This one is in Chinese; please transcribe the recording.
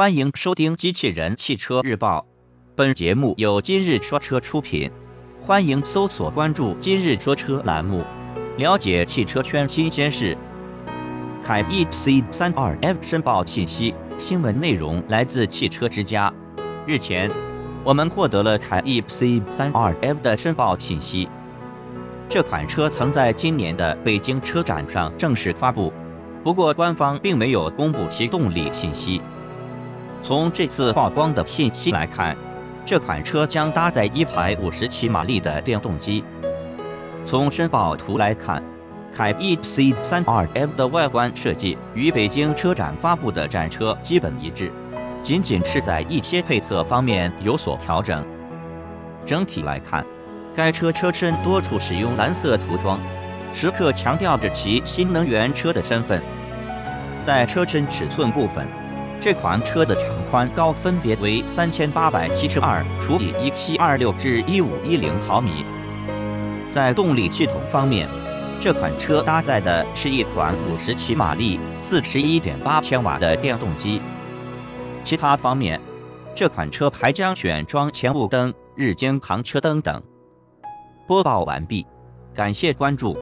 欢迎收听《机器人汽车日报》，本节目由今日说车出品。欢迎搜索关注“今日说车”栏目，了解汽车圈新鲜事。凯翼 C 三二 F 申报信息：新闻内容来自汽车之家。日前，我们获得了凯翼 C 三二 F 的申报信息。这款车曾在今年的北京车展上正式发布，不过官方并没有公布其动力信息。从这次曝光的信息来看，这款车将搭载一台50骑马力的电动机。从申报图来看，凯翼 C32F 的外观设计与北京车展发布的战车基本一致，仅仅是在一些配色方面有所调整。整体来看，该车车身多处使用蓝色涂装，时刻强调着其新能源车的身份。在车身尺寸部分，这款车的长宽高分别为三千八百七十二除以一七二六至一五一零毫米。在动力系统方面，这款车搭载的是一款五十七马力、四十一点八千瓦的电动机。其他方面，这款车还将选装前雾灯、日间行车灯等。播报完毕，感谢关注。